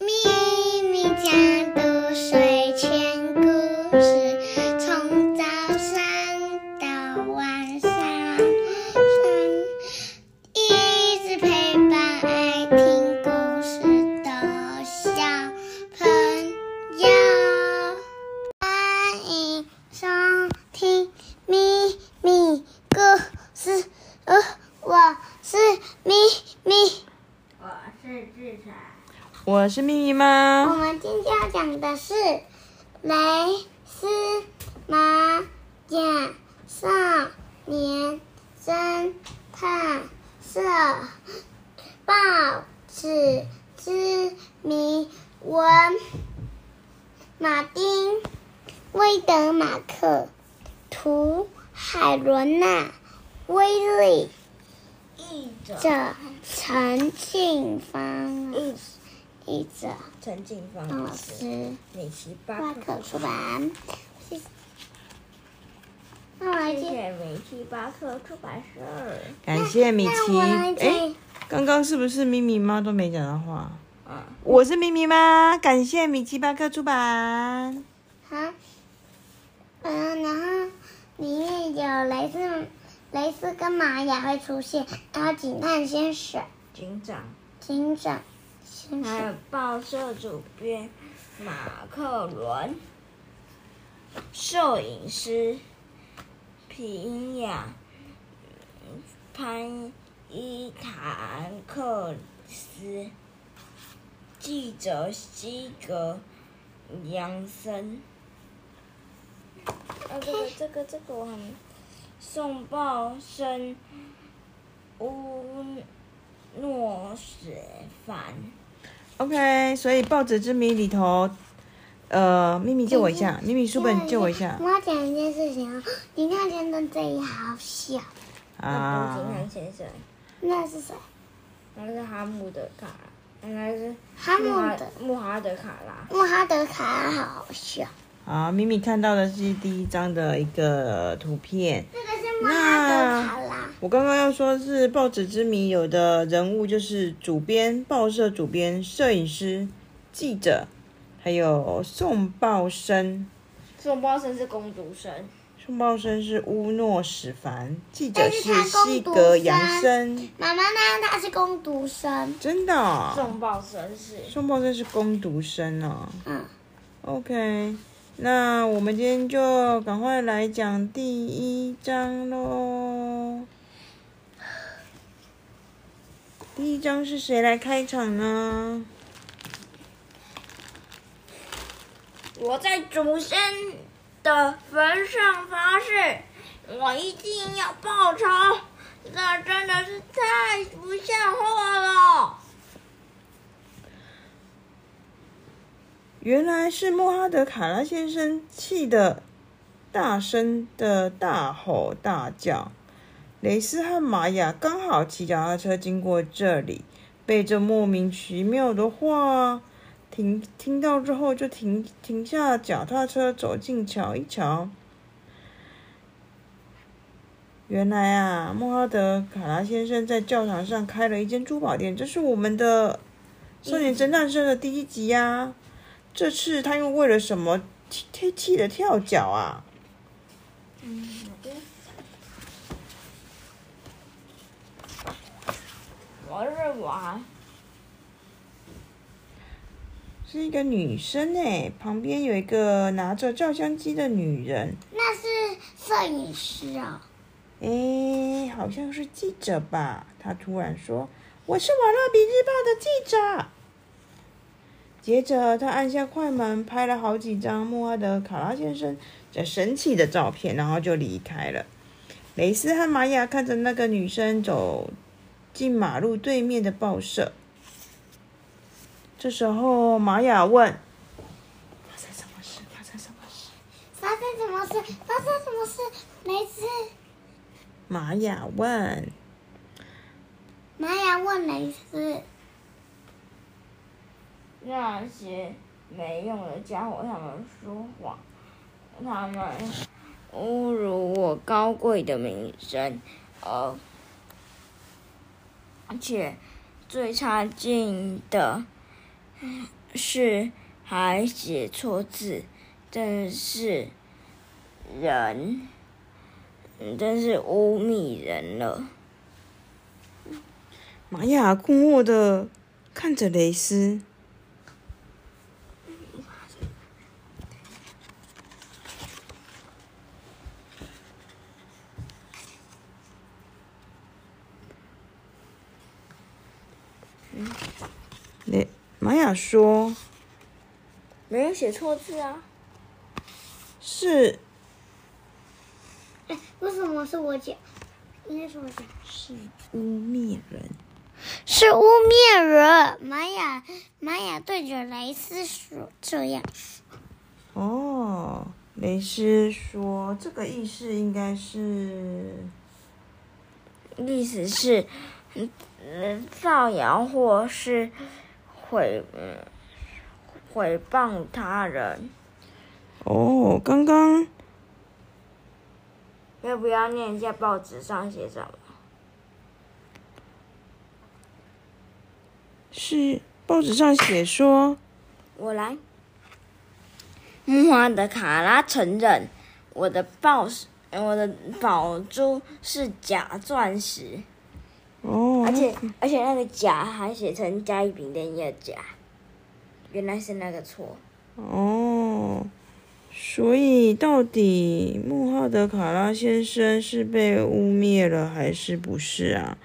咪咪家的睡前故事，从早上到晚上，一直陪伴爱听故事的小朋友。欢迎收听咪咪故事，呃，我是咪咪。我是志才。我是咪咪我？们今天要讲的是蕾丝玛雅少年侦探社报纸之谜文，马丁·威德马克，图海伦娜·威利，译者。这陈庆芳，译译者陈静芳老老师，师。米奇巴巴克克出版。谢谢。那我来接。谢谢米奇巴克出版社。感谢米奇哎，刚刚是不是咪咪猫都没讲到话？嗯，我是咪咪妈，感谢米奇巴克出版。好。嗯，然后里面有雷丝、雷丝跟玛雅会出现，还有警探先生、警长，警长先还有。报社主编马克伦，摄影师皮亚潘伊坦克斯，记者西格杨森。啊，这个这个这个我还没送报生乌诺雪凡。OK，所以报纸之谜里头，呃，咪咪借我一下，咪咪书本借我一下我要讲一件事情哦，警探先生这一好小，那不是先生，那是谁？那是哈姆德卡，应该是哈姆德穆哈德卡拉。穆哈德卡拉好小。好，咪咪看到的是第一张的一个图片。这个是穆哈德卡拉。我刚刚要说是报纸之谜，有的人物就是主编、报社主编、摄影师、记者，还有送报生。宋报生是公读生，送报生是乌诺史凡，记者是西格杨生森。妈妈呢？他是攻读生。真的、哦，宋报生是送报生是攻读生哦。嗯，OK，那我们今天就赶快来讲第一章喽。第一章是谁来开场呢？我在祖先的坟上发誓，我一定要报仇。这真的是太不像话了。原来是穆哈德卡拉先生气得大声的大吼大叫。蕾丝和玛雅刚好骑脚踏车经过这里，被这莫名其妙的话听听到之后，就停停下脚踏车，走近瞧一瞧。原来啊，穆哈德卡拉先生在教堂上开了一间珠宝店，这是我们的少年侦探社的第一集呀、这次他又为了什么气气气的跳脚啊？嗯，好的。我是一个女生哎，旁边有一个拿着照相机的女人，那是摄影师哦。哎，好像是记者吧？她突然说：“我是瓦勒比日报的记者。”接着，他按下快门，拍了好几张穆阿德卡拉先生在生气的照片，然后就离开了。蕾丝和玛雅看着那个女生走进马路对面的报社。这时候，玛雅问：“发生什么事？发生什么事发生什么事？发生什么事？没事。？”玛雅问。玛雅问没事。那些没用的家伙，他们说谎，他们侮辱我高贵的名声，而而且最差劲的是还写错字，真是人，真是污蔑人了。玛雅困惑的看着蕾丝。蕾玛雅说没有写错字啊！：“是哎，为什么是我讲？应该是我讲。是污蔑人。是污蔑人。玛雅，玛雅对着雷斯说这样。哦，雷斯说这个意思应该是意思是，嗯，嗯造谣或是毁嗯毁谤他人。哦，刚刚要不要念一下报纸上写什么？是报纸上写说，我来。木花的卡拉承认，我的宝石，我的宝珠是假钻石，哦，而且而且那个甲还写成甲乙丙丁的甲，原来是那个错。哦，所以到底穆浩德卡拉先生是被污蔑了还是不是啊？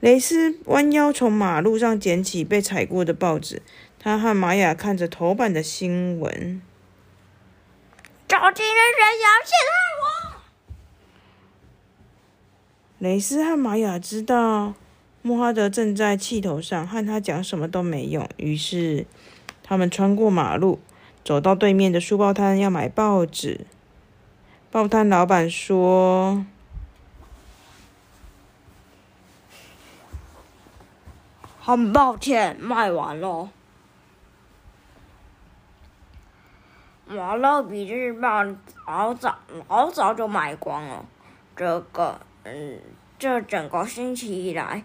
雷斯弯腰从马路上捡起被踩过的报纸，他和玛雅看着头版的新闻。究竟是谁想陷害我？雷斯和玛雅知道穆哈德正在气头上，和他讲什么都没用。于是，他们穿过马路，走到对面的书报摊要买报纸。报摊老板说很抱歉，卖完了。马勒比日报老早老早就卖光了。这个，嗯，这整个星期以来，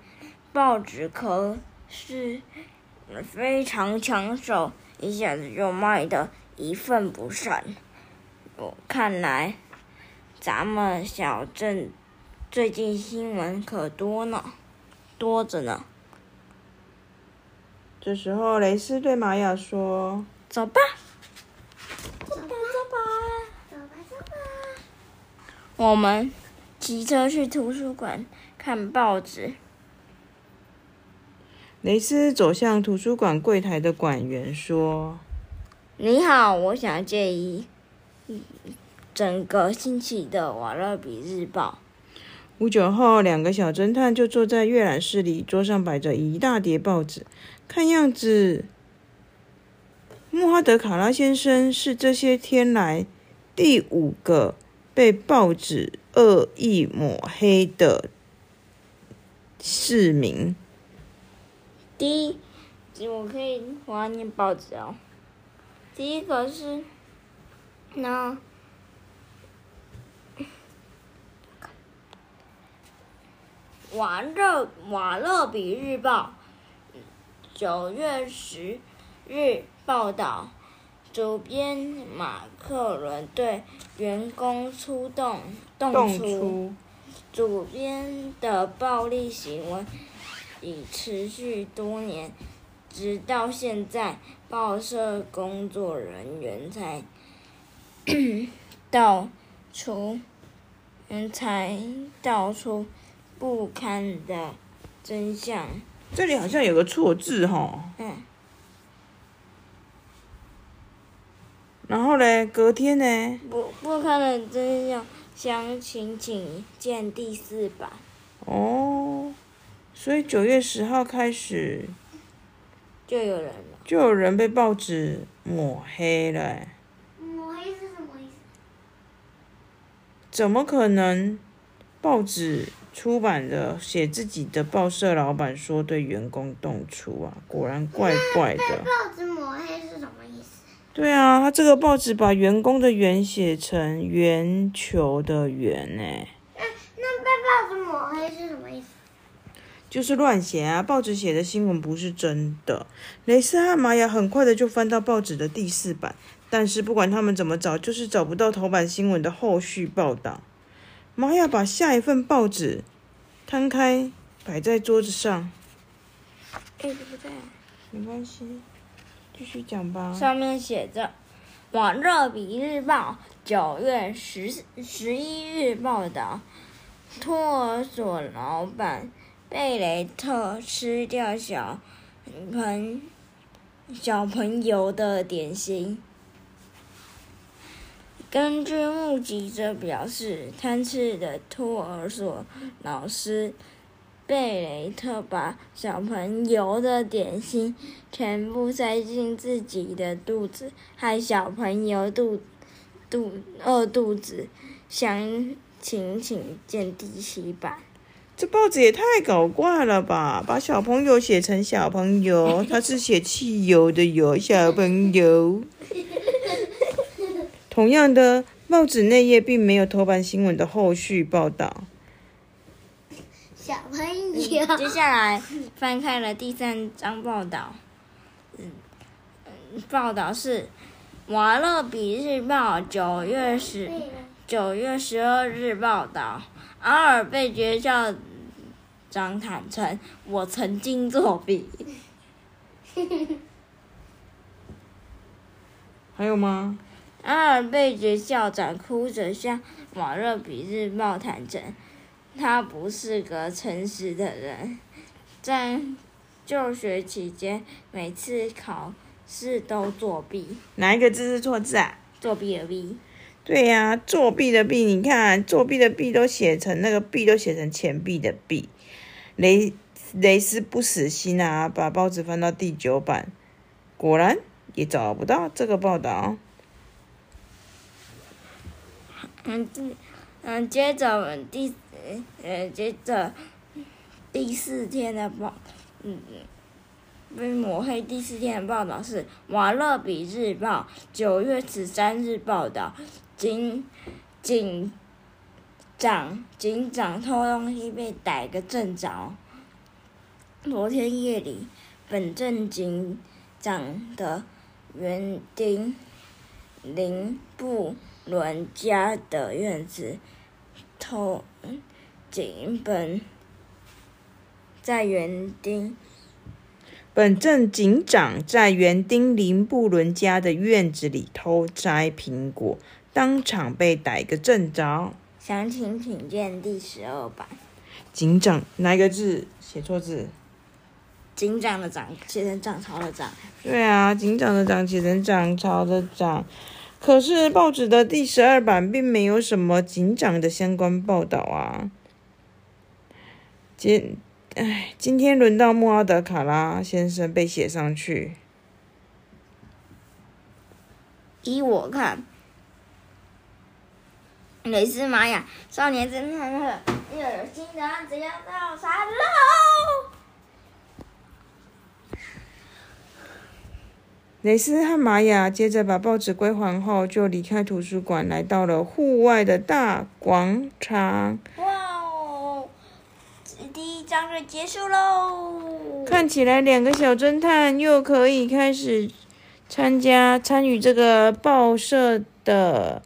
报纸可是非常抢手，一下子就卖的一份不剩。我看来，咱们小镇最近新闻可多呢，多着呢。：“这时候，雷斯对玛雅说走吧。走吧，走吧，走吧，走吧。我们骑车去图书馆看报纸。：‘蕾丝走向图书馆柜台的馆员说。’你好，我想借一整个星期的《瓦勒比日报不久后，两个小侦探就坐在阅览室里，桌上摆着一大叠报纸。看样子，穆哈德卡拉先生是这些天来第五个被报纸恶意抹黑的市民。》。第一，我可以我要念报纸哦。第一个是，那瓦勒瓦勒比日报九月十日报道，主编马克伦对员工出动动动粗。粗，主编的暴力行为已持续多年，直到现在，报社工作人员才 道出，嗯，才道出不堪的真相。这里好像有个错字哈。嗯，然后嘞，隔天呢？不不堪的真相，详情请见第四版。哦，所以九月十号开始，就有人了。就有人被报纸抹黑了欸。抹黑是什么意思？怎么可能？报纸出版的写自己的报社老板说对员工动粗啊，果然怪怪被的。报纸抹黑是什么意思？对啊，他这个报纸把员工的员写成圆球的圆呢，那被报纸抹黑是什么意思？就是乱写啊！报纸写的新闻不是真的。雷斯和玛雅很快的就翻到报纸的第四版，但是不管他们怎么找，就是找不到头版新闻的后续报道。玛雅把下一份报纸摊开，摆在桌子上。哎，不在。没关系，继续讲吧。上面写着《瓦热比日报》九月十十一日报道：托儿所老板贝雷特吃掉小朋小朋友的点心。根据目击者表示，贪吃的托儿所老师。贝雷特把小朋友的点心全部塞进自己的肚子，害小朋友肚肚饿肚子。详情请见第七版。这报纸也太搞怪了吧！把小朋友写成小朋友，他是写汽油的油，小朋友。同样的，报纸内页并没有头版新闻的后续报道。小朋友，接下来翻开了第三章报道。嗯，报道是《瓦勒比日报》九月十九月十二日报道，阿尔贝爵校长坦诚：“我曾经作弊。”还有吗？阿尔贝爵校长哭着向《瓦勒比日报》坦诚。他不是个诚实的人，在就学期间，每次考试都作弊。哪一个字是错字啊？作弊的弊。对呀，作弊的弊，你看，作弊的弊都写成那个弊都写成钱币的币。雷雷斯不死心啊，把报纸翻到第九版，果然也找不到这个报道。嗯，嗯，接着第。呃，接着第四天的报，嗯，被抹黑。第四天的报道是《瓦勒比日报》九月十三日报道，警警长警长偷东西被逮个正着。昨天夜里，本镇警长的园丁林布伦家的院子偷。警本在园丁，本镇警长在园丁林布伦家的院子里偷摘苹果，当场被逮个正着。详情请见第十二版。警长哪一个字写错字？警长的长写成涨潮的涨。对啊，警长的长写成涨潮的涨。可是报纸的第十二版并没有什么警长的相关报道啊。今，哎，今天轮到穆阿德卡拉先生被写上去。依我看，雷斯玛雅少年侦探社又有新的案子要调查喽！雷斯和玛雅接着把报纸归还后，就离开图书馆，来到了户外的大广场。哇哦！第一章就结束喽。看起来两个小侦探又可以开始参加参与这个报社的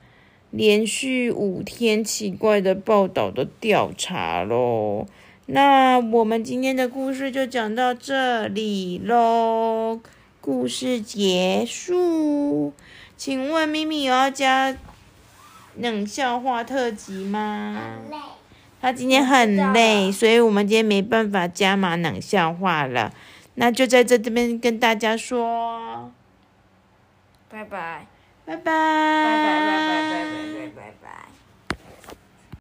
连续五天奇怪的报道的调查喽。那我们今天的故事就讲到这里喽。故事结束。请问咪咪有要加冷笑话特辑吗？他今天很累，所以我们今天没办法加码冷笑话了。那就在这这边跟大家说，拜，拜拜，拜拜拜拜拜拜拜拜拜。